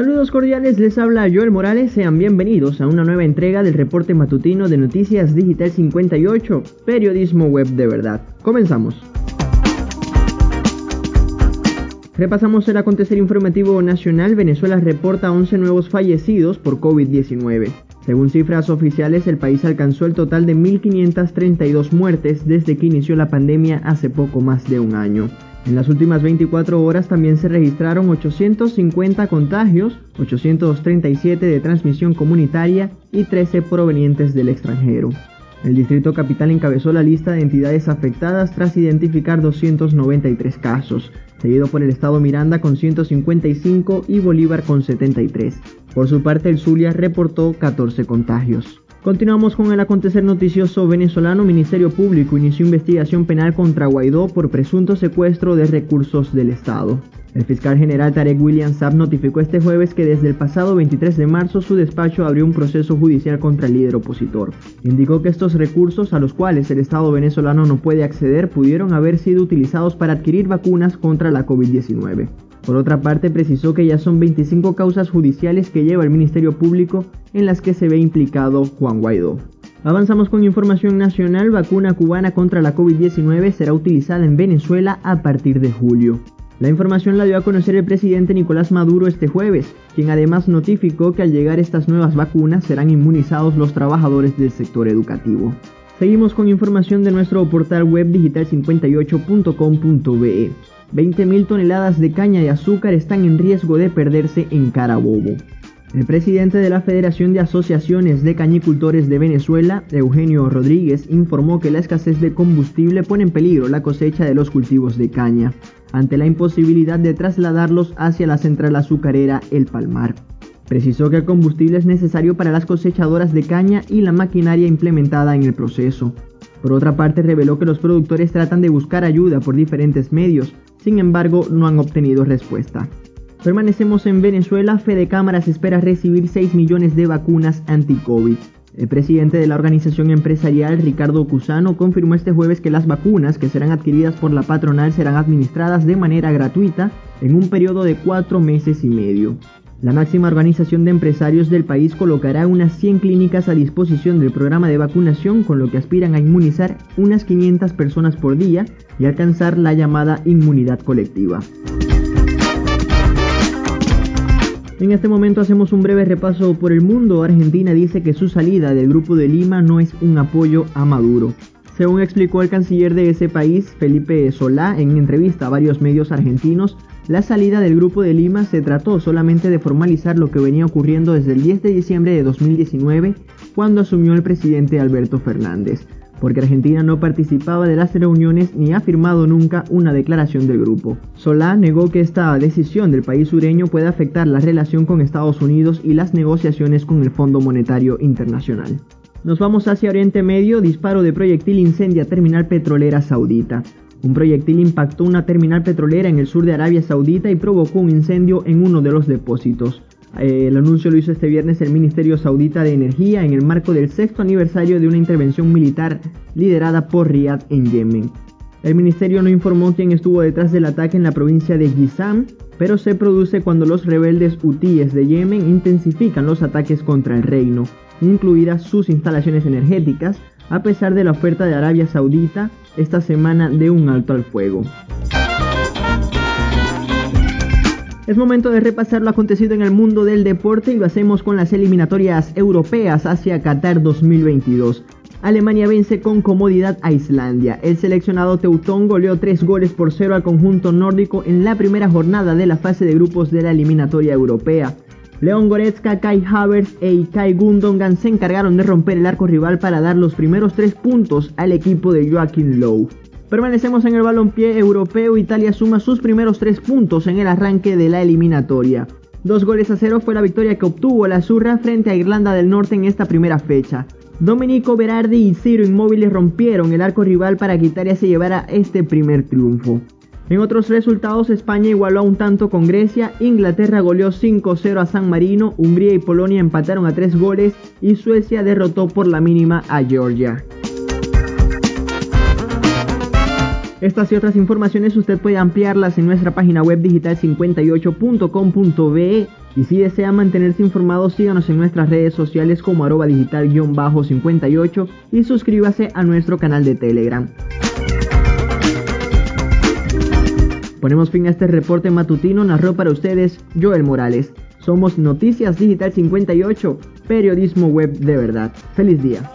Saludos cordiales, les habla Joel Morales, sean bienvenidos a una nueva entrega del reporte matutino de Noticias Digital 58, periodismo web de verdad. Comenzamos. Repasamos el acontecer informativo nacional, Venezuela reporta 11 nuevos fallecidos por COVID-19. Según cifras oficiales, el país alcanzó el total de 1.532 muertes desde que inició la pandemia hace poco más de un año. En las últimas 24 horas también se registraron 850 contagios, 837 de transmisión comunitaria y 13 provenientes del extranjero. El Distrito Capital encabezó la lista de entidades afectadas tras identificar 293 casos, seguido por el Estado Miranda con 155 y Bolívar con 73. Por su parte, el Zulia reportó 14 contagios. Continuamos con el acontecer noticioso venezolano. Ministerio Público inició investigación penal contra Guaidó por presunto secuestro de recursos del Estado. El fiscal general Tarek William Saab notificó este jueves que desde el pasado 23 de marzo su despacho abrió un proceso judicial contra el líder opositor. Indicó que estos recursos a los cuales el Estado venezolano no puede acceder pudieron haber sido utilizados para adquirir vacunas contra la COVID-19. Por otra parte, precisó que ya son 25 causas judiciales que lleva el Ministerio Público en las que se ve implicado Juan Guaidó. Avanzamos con información nacional, vacuna cubana contra la COVID-19 será utilizada en Venezuela a partir de julio. La información la dio a conocer el presidente Nicolás Maduro este jueves, quien además notificó que al llegar estas nuevas vacunas serán inmunizados los trabajadores del sector educativo. Seguimos con información de nuestro portal web digital58.com.be. 20.000 toneladas de caña de azúcar están en riesgo de perderse en Carabobo. El presidente de la Federación de Asociaciones de Cañicultores de Venezuela, Eugenio Rodríguez, informó que la escasez de combustible pone en peligro la cosecha de los cultivos de caña, ante la imposibilidad de trasladarlos hacia la central azucarera El Palmar. Precisó que el combustible es necesario para las cosechadoras de caña y la maquinaria implementada en el proceso. Por otra parte, reveló que los productores tratan de buscar ayuda por diferentes medios, sin embargo, no han obtenido respuesta. Permanecemos en Venezuela. Fede Cámaras espera recibir 6 millones de vacunas anti-COVID. El presidente de la organización empresarial, Ricardo Cusano, confirmó este jueves que las vacunas que serán adquiridas por la patronal serán administradas de manera gratuita en un periodo de cuatro meses y medio. La máxima organización de empresarios del país colocará unas 100 clínicas a disposición del programa de vacunación con lo que aspiran a inmunizar unas 500 personas por día y alcanzar la llamada inmunidad colectiva. En este momento hacemos un breve repaso por el mundo. Argentina dice que su salida del Grupo de Lima no es un apoyo a Maduro. Según explicó el canciller de ese país, Felipe Solá, en entrevista a varios medios argentinos, la salida del Grupo de Lima se trató solamente de formalizar lo que venía ocurriendo desde el 10 de diciembre de 2019, cuando asumió el presidente Alberto Fernández, porque Argentina no participaba de las reuniones ni ha firmado nunca una declaración del grupo. Solá negó que esta decisión del país sureño puede afectar la relación con Estados Unidos y las negociaciones con el Fondo Monetario Internacional. Nos vamos hacia Oriente Medio, disparo de proyectil incendia terminal petrolera saudita. Un proyectil impactó una terminal petrolera en el sur de Arabia Saudita y provocó un incendio en uno de los depósitos. Eh, el anuncio lo hizo este viernes el Ministerio Saudita de Energía en el marco del sexto aniversario de una intervención militar liderada por Riyadh en Yemen. El ministerio no informó quién estuvo detrás del ataque en la provincia de Gizam, pero se produce cuando los rebeldes hutíes de Yemen intensifican los ataques contra el reino, incluidas sus instalaciones energéticas, a pesar de la oferta de Arabia Saudita esta semana de un alto al fuego. Es momento de repasar lo acontecido en el mundo del deporte y lo hacemos con las eliminatorias europeas hacia Qatar 2022. Alemania vence con comodidad a Islandia. El seleccionado teutón goleó 3 goles por 0 al conjunto nórdico en la primera jornada de la fase de grupos de la eliminatoria europea. León Goretzka, Kai Havertz e Kai Gundogan se encargaron de romper el arco rival para dar los primeros tres puntos al equipo de Joaquín Lowe. Permanecemos en el balompié europeo, Italia suma sus primeros tres puntos en el arranque de la eliminatoria. Dos goles a cero fue la victoria que obtuvo la Zurra frente a Irlanda del Norte en esta primera fecha. Domenico Berardi y Ciro Inmóviles rompieron el arco rival para que Italia se llevara este primer triunfo. En otros resultados, España igualó a un tanto con Grecia, Inglaterra goleó 5-0 a San Marino, Hungría y Polonia empataron a 3 goles y Suecia derrotó por la mínima a Georgia. Estas y otras informaciones usted puede ampliarlas en nuestra página web digital58.com.be Y si desea mantenerse informado, síganos en nuestras redes sociales como arroba digital-58 y suscríbase a nuestro canal de Telegram. Ponemos fin a este reporte matutino, narró para ustedes Joel Morales. Somos Noticias Digital 58, periodismo web de verdad. Feliz día.